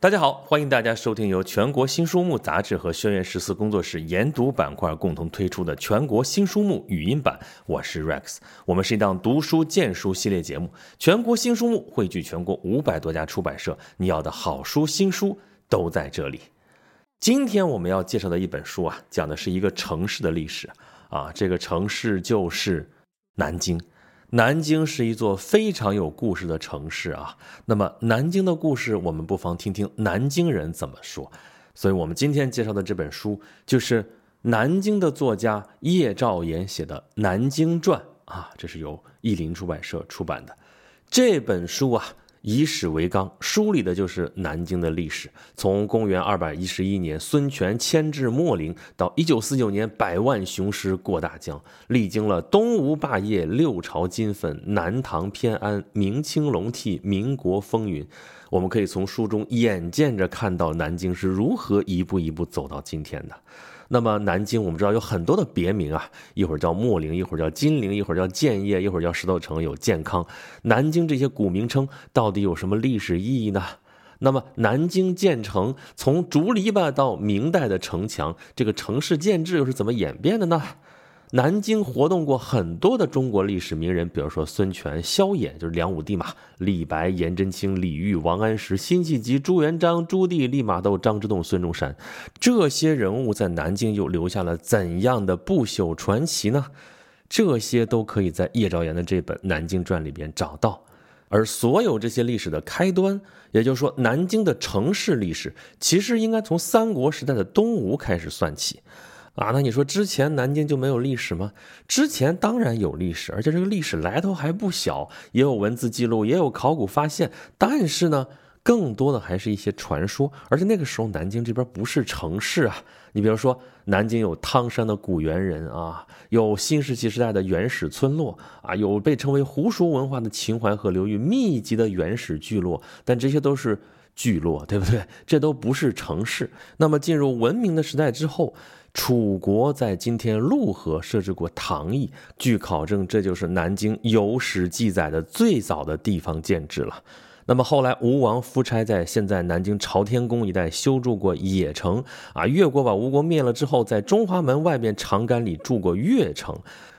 大家好，欢迎大家收听由全国新书目杂志和轩辕十四工作室研读板块共同推出的全国新书目语音版。我是 Rex，我们是一档读书荐书系列节目。全国新书目汇聚全国五百多家出版社，你要的好书新书都在这里。今天我们要介绍的一本书啊，讲的是一个城市的历史啊，这个城市就是南京。南京是一座非常有故事的城市啊。那么南京的故事，我们不妨听听南京人怎么说。所以，我们今天介绍的这本书，就是南京的作家叶兆言写的《南京传》啊，这是由译林出版社出版的这本书啊。以史为纲，梳理的就是南京的历史。从公元二百一十一年孙权迁至秣陵，到一九四九年百万雄师过大江，历经了东吴霸业、六朝金粉、南唐偏安、明清隆替、民国风云。我们可以从书中眼见着看到南京是如何一步一步走到今天的。那么南京，我们知道有很多的别名啊，一会儿叫秣陵，一会儿叫金陵，一会儿叫建业，一会儿叫石头城，有健康。南京这些古名称到底有什么历史意义呢？那么南京建成，从竹篱笆到明代的城墙，这个城市建制又是怎么演变的呢？南京活动过很多的中国历史名人，比如说孙权、萧衍，就是梁武帝嘛；李白、颜真卿、李煜、王安石、辛弃疾、朱元璋、朱棣、利玛窦、张之洞、孙中山，这些人物在南京又留下了怎样的不朽传奇呢？这些都可以在叶兆言的这本《南京传》里边找到。而所有这些历史的开端，也就是说，南京的城市历史，其实应该从三国时代的东吴开始算起。啊，那你说之前南京就没有历史吗？之前当然有历史，而且这个历史来头还不小，也有文字记录，也有考古发现。但是呢，更多的还是一些传说。而且那个时候南京这边不是城市啊，你比如说南京有汤山的古猿人啊，有新石器时代的原始村落啊，有被称为湖熟文化的秦淮河流域密集的原始聚落，但这些都是聚落，对不对？这都不是城市。那么进入文明的时代之后。楚国在今天陆河设置过唐邑，据考证，这就是南京有史记载的最早的地方建制了。那么后来，吴王夫差在现在南京朝天宫一带修筑过邺城，啊，越国把吴国灭了之后，在中华门外边长杆里筑过越城。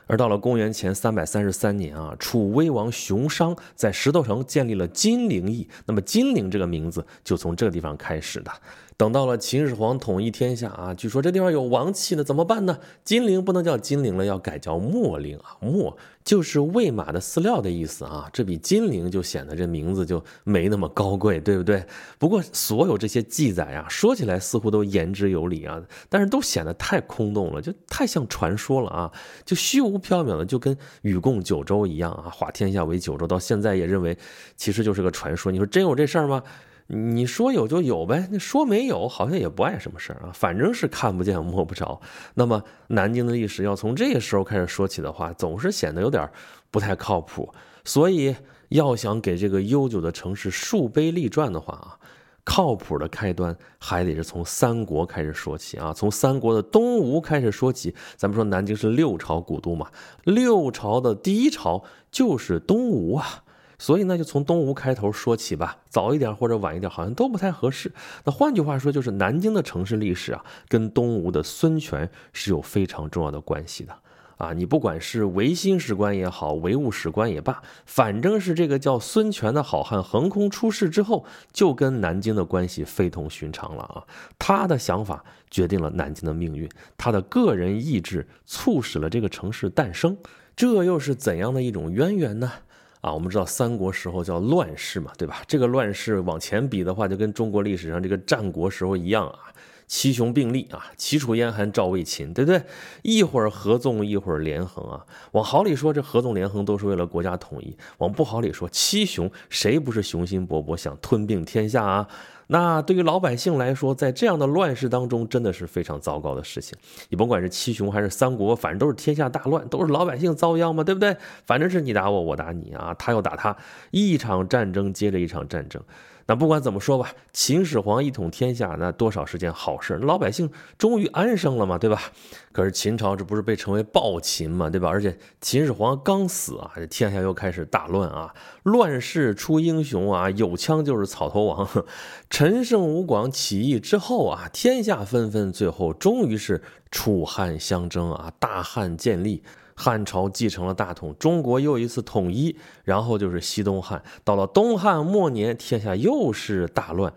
而到了公元前三百三十三年啊，楚威王熊商在石头城建立了金陵邑，那么金陵这个名字就从这个地方开始的。等到了秦始皇统一天下啊，据说这地方有王气呢，怎么办呢？金陵不能叫金陵了，要改叫秣陵啊。秣就是喂马的饲料的意思啊，这比金陵就显得这名字就没那么高贵，对不对？不过所有这些记载啊，说起来似乎都言之有理啊，但是都显得太空洞了，就太像传说了啊，就虚无缥缈的，就跟禹贡九州一样啊，化天下为九州，到现在也认为其实就是个传说。你说真有这事儿吗？你说有就有呗，那说没有好像也不碍什么事儿啊，反正是看不见摸不着。那么南京的历史要从这个时候开始说起的话，总是显得有点不太靠谱。所以要想给这个悠久的城市树碑立传的话啊，靠谱的开端还得是从三国开始说起啊，从三国的东吴开始说起。咱们说南京是六朝古都嘛，六朝的第一朝就是东吴啊。所以呢，就从东吴开头说起吧，早一点或者晚一点，好像都不太合适。那换句话说，就是南京的城市历史啊，跟东吴的孙权是有非常重要的关系的啊。你不管是维新史观也好，唯物史观也罢，反正是这个叫孙权的好汉横空出世之后，就跟南京的关系非同寻常了啊。他的想法决定了南京的命运，他的个人意志促使了这个城市诞生，这又是怎样的一种渊源呢？啊，我们知道三国时候叫乱世嘛，对吧？这个乱世往前比的话，就跟中国历史上这个战国时候一样啊，七雄并立啊，齐楚燕韩赵魏秦，对不对？一会儿合纵，一会儿连横啊。往好里说，这合纵连横都是为了国家统一；往不好里说，七雄谁不是雄心勃勃想吞并天下啊？那对于老百姓来说，在这样的乱世当中，真的是非常糟糕的事情。你甭管是七雄还是三国，反正都是天下大乱，都是老百姓遭殃嘛，对不对？反正是你打我，我打你啊，他要打他，一场战争接着一场战争。那不管怎么说吧，秦始皇一统天下，那多少是件好事，老百姓终于安生了嘛，对吧？可是秦朝这不是被称为暴秦嘛，对吧？而且秦始皇刚死啊，这天下又开始大乱啊，乱世出英雄啊，有枪就是草头王。陈胜吴广起义之后啊，天下纷纷，最后终于是楚汉相争啊，大汉建立。汉朝继承了大统，中国又一次统一，然后就是西东汉。到了东汉末年，天下又是大乱，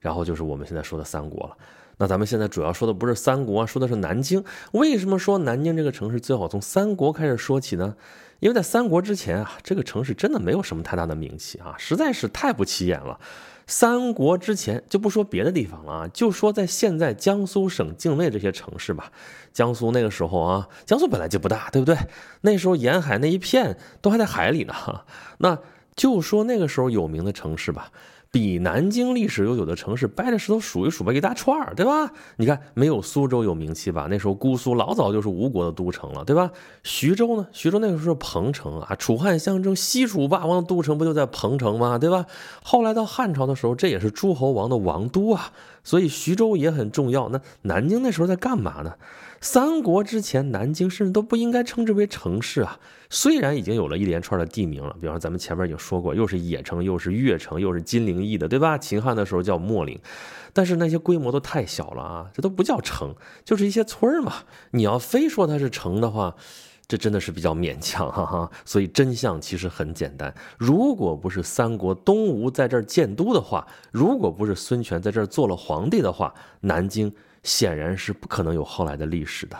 然后就是我们现在说的三国了。那咱们现在主要说的不是三国，说的是南京。为什么说南京这个城市最好从三国开始说起呢？因为在三国之前啊，这个城市真的没有什么太大的名气啊，实在是太不起眼了。三国之前就不说别的地方了啊，就说在现在江苏省境内这些城市吧。江苏那个时候啊，江苏本来就不大，对不对？那时候沿海那一片都还在海里呢。那就说那个时候有名的城市吧。比南京历史悠久的城市掰着石头数一数吧，一大串儿，对吧？你看，没有苏州有名气吧？那时候姑苏老早就是吴国的都城了，对吧？徐州呢？徐州那个时候彭城啊，楚汉相争，西楚霸王的都城不就在彭城吗？对吧？后来到汉朝的时候，这也是诸侯王的王都啊，所以徐州也很重要。那南京那时候在干嘛呢？三国之前，南京甚至都不应该称之为城市啊。虽然已经有了一连串的地名了，比方咱们前面已经说过，又是邺城，又是越城，又是金陵邑的，对吧？秦汉的时候叫秣陵，但是那些规模都太小了啊，这都不叫城，就是一些村儿嘛。你要非说它是城的话，这真的是比较勉强，哈哈。所以真相其实很简单，如果不是三国东吴在这儿建都的话，如果不是孙权在这儿做了皇帝的话，南京。显然是不可能有后来的历史的，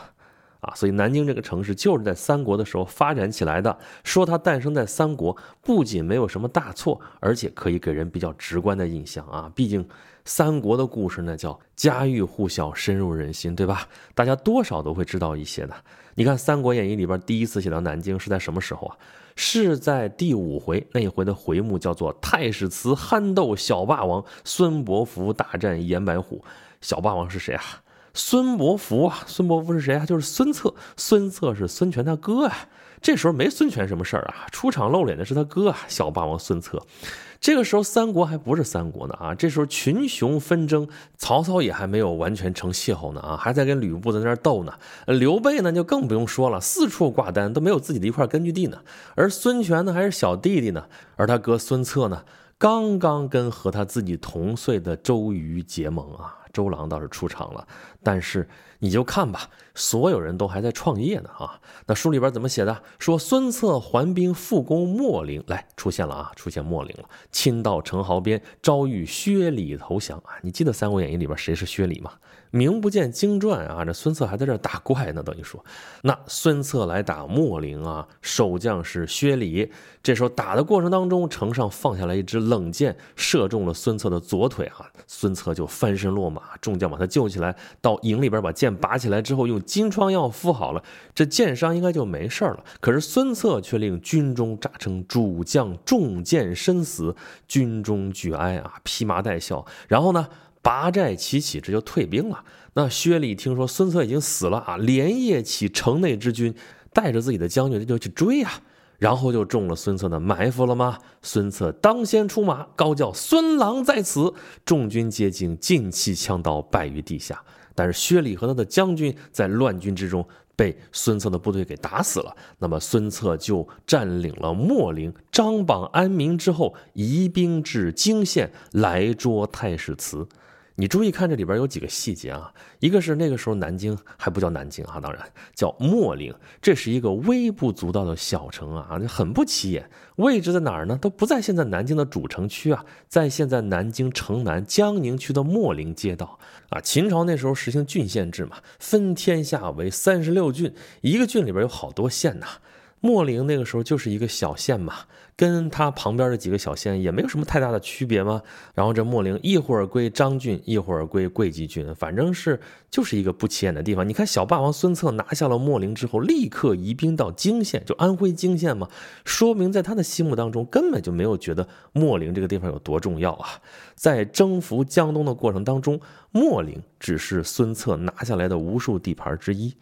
啊，所以南京这个城市就是在三国的时候发展起来的。说它诞生在三国，不仅没有什么大错，而且可以给人比较直观的印象啊。毕竟三国的故事呢，叫家喻户晓，深入人心，对吧？大家多少都会知道一些的。你看《三国演义》里边第一次写到南京是在什么时候啊？是在第五回那一回的回目叫做“太史慈憨斗小霸王，孙伯符大战严白虎”。小霸王是谁啊？孙伯符啊！孙伯符是谁啊？就是孙策。孙策是孙权他哥啊。这时候没孙权什么事儿啊，出场露脸的是他哥啊，小霸王孙策。这个时候三国还不是三国呢啊，这时候群雄纷争，曹操也还没有完全成气候呢啊，还在跟吕布在那斗呢。刘备呢就更不用说了，四处挂单，都没有自己的一块根据地呢。而孙权呢还是小弟弟呢，而他哥孙策呢，刚刚跟和他自己同岁的周瑜结盟啊。周郎倒是出场了，但是你就看吧，所有人都还在创业呢啊！那书里边怎么写的？说孙策还兵复攻秣陵，来出现了啊，出现秣陵了，亲到城壕边，遭遇薛礼投降啊！你记得《三国演义》里边谁是薛礼吗？名不见经传啊！这孙策还在这打怪呢，等于说，那孙策来打秣陵啊，守将是薛礼。这时候打的过程当中，城上放下来一支冷箭，射中了孙策的左腿啊，孙策就翻身落马，众将把他救起来，到营里边把剑拔起来之后，用金疮药敷好了，这箭伤应该就没事了。可是孙策却令军中诈称主将中箭身死，军中举哀啊，披麻戴孝，然后呢？拔寨齐起，这就退兵了。那薛礼听说孙策已经死了啊，连夜起城内之军，带着自己的将军，就去追啊。然后就中了孙策的埋伏了吗？孙策当先出马，高叫：“孙郎在此！”众军皆惊，尽弃枪刀，败于地下。但是薛礼和他的将军在乱军之中被孙策的部队给打死了。那么孙策就占领了秣陵，张榜安民之后，移兵至泾县来捉太史慈。你注意看这里边有几个细节啊，一个是那个时候南京还不叫南京啊，当然叫秣陵，这是一个微不足道的小城啊，很不起眼。位置在哪儿呢？都不在现在南京的主城区啊，在现在南京城南江宁区的秣陵街道啊。秦朝那时候实行郡县制嘛，分天下为三十六郡，一个郡里边有好多县呐。秣陵那个时候就是一个小县嘛。跟他旁边的几个小县也没有什么太大的区别吗？然后这秣陵一会儿归张郡，一会儿归会稽郡，反正是就是一个不起眼的地方。你看小霸王孙策拿下了秣陵之后，立刻移兵到泾县，就安徽泾县嘛，说明在他的心目当中根本就没有觉得秣陵这个地方有多重要啊。在征服江东的过程当中，秣陵只是孙策拿下来的无数地盘之一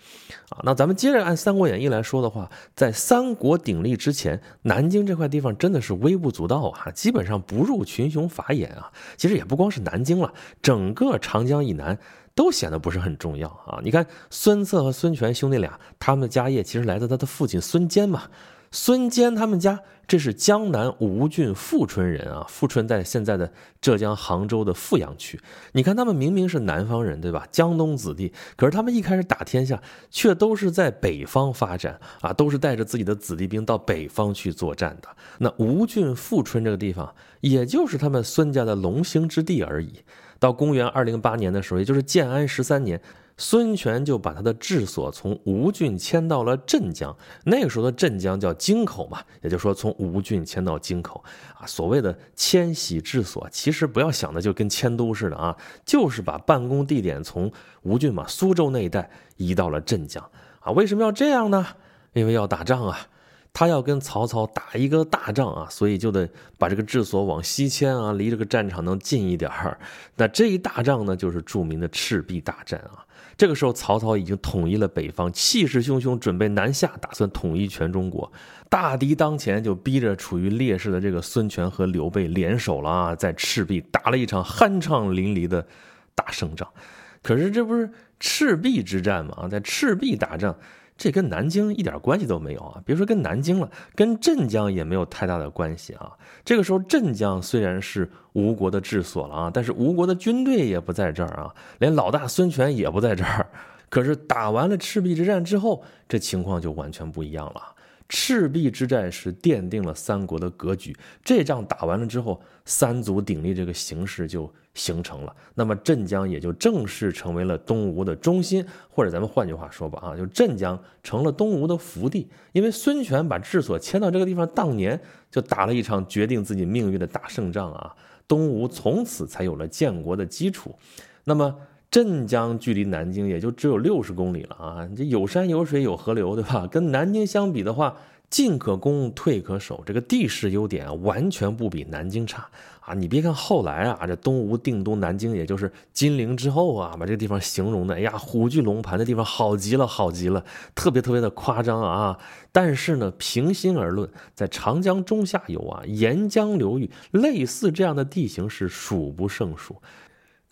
啊。那咱们接着按《三国演义》来说的话，在三国鼎立之前，南京这块地方。真的是微不足道啊，基本上不入群雄法眼啊。其实也不光是南京了，整个长江以南都显得不是很重要啊。你看孙策和孙权兄弟俩，他们的家业其实来自他的父亲孙坚嘛。孙坚他们家这是江南吴郡富春人啊，富春在现在的浙江杭州的富阳区。你看他们明明是南方人，对吧？江东子弟，可是他们一开始打天下，却都是在北方发展啊，都是带着自己的子弟兵到北方去作战的。那吴郡富春这个地方，也就是他们孙家的龙兴之地而已。到公元二零八年的时候，也就是建安十三年。孙权就把他的治所从吴郡迁到了镇江，那个时候的镇江叫京口嘛，也就是说从吴郡迁到京口啊。所谓的迁徙治所，其实不要想的就跟迁都似的啊，就是把办公地点从吴郡嘛，苏州那一带移到了镇江啊。为什么要这样呢？因为要打仗啊。他要跟曹操打一个大仗啊，所以就得把这个治所往西迁啊，离这个战场能近一点儿。那这一大仗呢，就是著名的赤壁大战啊。这个时候，曹操已经统一了北方，气势汹汹，准备南下，打算统一全中国。大敌当前，就逼着处于劣势的这个孙权和刘备联手了啊，在赤壁打了一场酣畅淋漓的大胜仗。可是这不是赤壁之战吗？在赤壁打仗。这跟南京一点关系都没有啊！别说跟南京了，跟镇江也没有太大的关系啊。这个时候，镇江虽然是吴国的治所了啊，但是吴国的军队也不在这儿啊，连老大孙权也不在这儿。可是打完了赤壁之战之后，这情况就完全不一样了。赤壁之战是奠定了三国的格局。这仗打完了之后，三足鼎立这个形势就形成了。那么镇江也就正式成为了东吴的中心，或者咱们换句话说吧，啊，就镇江成了东吴的福地。因为孙权把治所迁到这个地方，当年就打了一场决定自己命运的大胜仗啊，东吴从此才有了建国的基础。那么。镇江距离南京也就只有六十公里了啊，这有山有水有河流，对吧？跟南京相比的话，进可攻，退可守，这个地势优点，完全不比南京差啊！你别看后来啊，这东吴定都南京，也就是金陵之后啊，把这个地方形容的，哎呀，虎踞龙盘的地方好极了，好极了，特别特别的夸张啊！但是呢，平心而论，在长江中下游啊，沿江流域，类似这样的地形是数不胜数。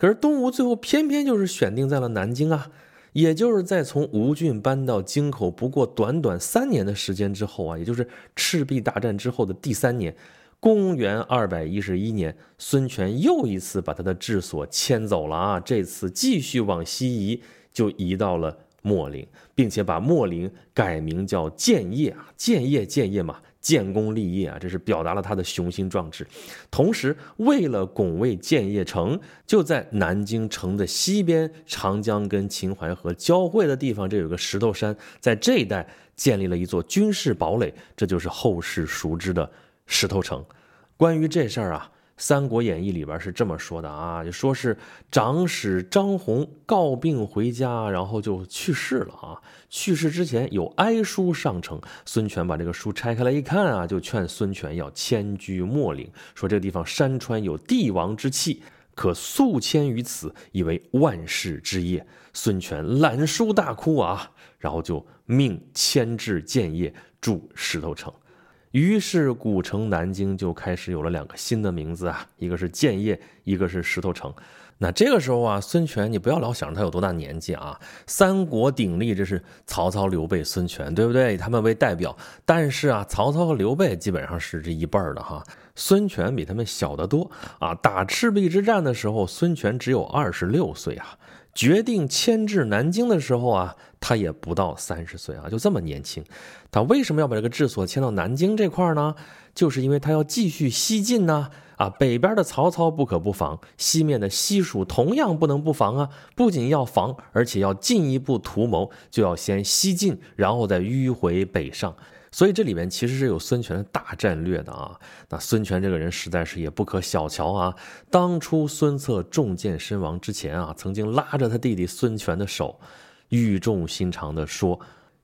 可是东吴最后偏偏就是选定在了南京啊，也就是在从吴郡搬到京口不过短短三年的时间之后啊，也就是赤壁大战之后的第三年，公元二百一十一年，孙权又一次把他的治所迁走了啊，这次继续往西移，就移到了秣陵，并且把秣陵改名叫建业啊，建业建业嘛。建功立业啊，这是表达了他的雄心壮志。同时，为了拱卫建业城，就在南京城的西边，长江跟秦淮河交汇的地方，这有个石头山，在这一带建立了一座军事堡垒，这就是后世熟知的石头城。关于这事儿啊。《三国演义》里边是这么说的啊，就说是长史张宏告病回家，然后就去世了啊。去世之前有哀书上呈，孙权把这个书拆开来一看啊，就劝孙权要迁居秣陵，说这个地方山川有帝王之气，可速迁于此，以为万世之业。孙权览书大哭啊，然后就命迁至建业，筑石头城。于是古城南京就开始有了两个新的名字啊，一个是建业，一个是石头城。那这个时候啊，孙权，你不要老想着他有多大年纪啊，三国鼎立，这是曹操、刘备、孙权，对不对？以他们为代表。但是啊，曹操和刘备基本上是这一辈儿的哈，孙权比他们小得多啊。打赤壁之战的时候，孙权只有二十六岁啊。决定迁至南京的时候啊，他也不到三十岁啊，就这么年轻。他为什么要把这个治所迁到南京这块呢？就是因为他要继续西进呢。啊，北边的曹操不可不防，西面的西蜀同样不能不防啊。不仅要防，而且要进一步图谋，就要先西进，然后再迂回北上。所以这里面其实是有孙权的大战略的啊。那孙权这个人实在是也不可小瞧啊。当初孙策中箭身亡之前啊，曾经拉着他弟弟孙权的手，语重心长地说：“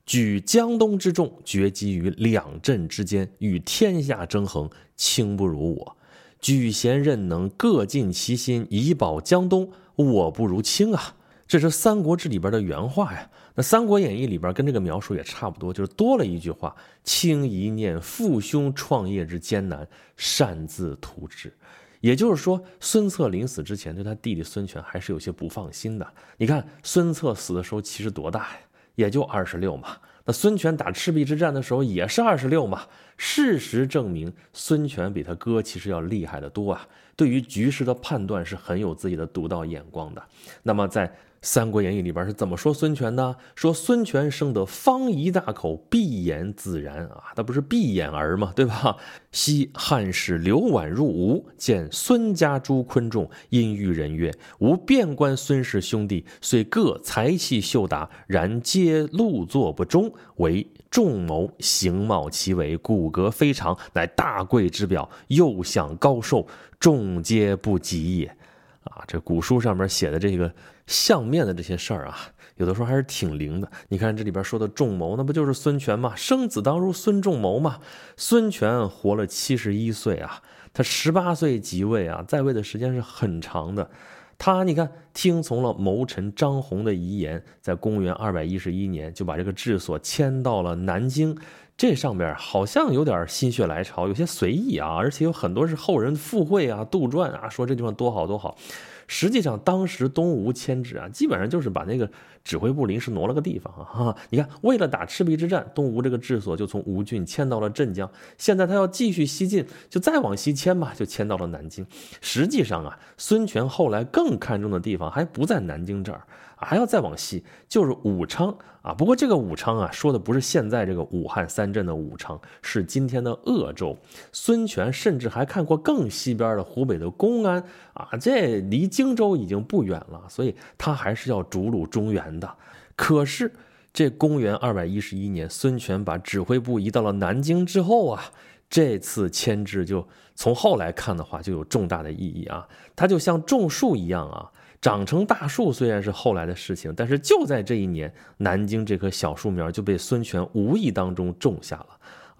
举江东之众，决击于两镇之间，与天下争衡，卿不如我；举贤任能，各尽其心，以保江东，我不如卿啊。”这是《三国志》里边的原话呀。那《三国演义》里边跟这个描述也差不多，就是多了一句话：“轻一念父兄创业之艰难，擅自图之。”也就是说，孙策临死之前对他弟弟孙权还是有些不放心的。你看，孙策死的时候其实多大呀？也就二十六嘛。那孙权打赤壁之战的时候也是二十六嘛。事实证明，孙权比他哥其实要厉害的多啊。对于局势的判断是很有自己的独到眼光的。那么在《三国演义》里边是怎么说孙权的？说孙权生得方仪大口，闭眼自然啊，他不是闭眼儿吗？对吧？昔汉使刘琬入吴，见孙家诸昆仲，因遇人曰：“吾遍观孙氏兄弟，虽各才气秀达，然皆禄作不忠，为仲谋，形貌奇伟，骨骼非常，乃大贵之表，又享高寿，众皆不及也。”啊，这古书上面写的这个相面的这些事儿啊，有的时候还是挺灵的。你看这里边说的仲谋，那不就是孙权吗？生子当如孙仲谋嘛。孙权活了七十一岁啊，他十八岁即位啊，在位的时间是很长的。他你看，听从了谋臣张宏的遗言，在公元二百一十一年就把这个治所迁到了南京。这上边好像有点心血来潮，有些随意啊，而且有很多是后人附会啊、杜撰啊，说这地方多好多好。实际上，当时东吴迁址啊，基本上就是把那个指挥部临时挪了个地方啊。哈，你看，为了打赤壁之战，东吴这个治所就从吴郡迁到了镇江。现在他要继续西进，就再往西迁嘛，就迁到了南京。实际上啊，孙权后来更看重的地方还不在南京这儿。还要再往西，就是武昌啊。不过这个武昌啊，说的不是现在这个武汉三镇的武昌，是今天的鄂州。孙权甚至还看过更西边的湖北的公安啊，这离荆州已经不远了，所以他还是要逐鹿中原的。可是这公元二百一十一年，孙权把指挥部移到了南京之后啊，这次迁置就从后来看的话，就有重大的意义啊。它就像种树一样啊。长成大树虽然是后来的事情，但是就在这一年，南京这棵小树苗就被孙权无意当中种下了。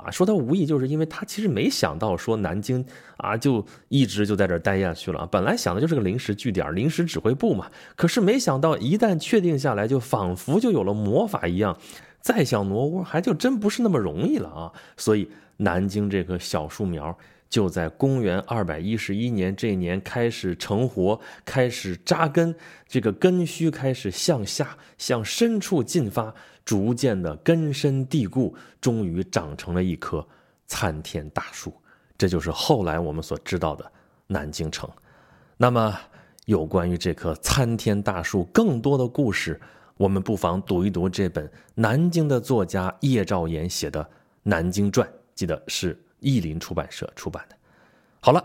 啊，说他无意，就是因为他其实没想到说南京啊就一直就在这儿待下去了。本来想的就是个临时据点、临时指挥部嘛。可是没想到一旦确定下来，就仿佛就有了魔法一样，再想挪窝还就真不是那么容易了啊。所以南京这棵小树苗。就在公元二百一十一年这年开始成活，开始扎根，这个根须开始向下向深处进发，逐渐的根深蒂固，终于长成了一棵参天大树。这就是后来我们所知道的南京城。那么，有关于这棵参天大树更多的故事，我们不妨读一读这本南京的作家叶兆言写的《南京传》，记得是。译林出版社出版的。好了，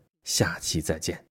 下期再见。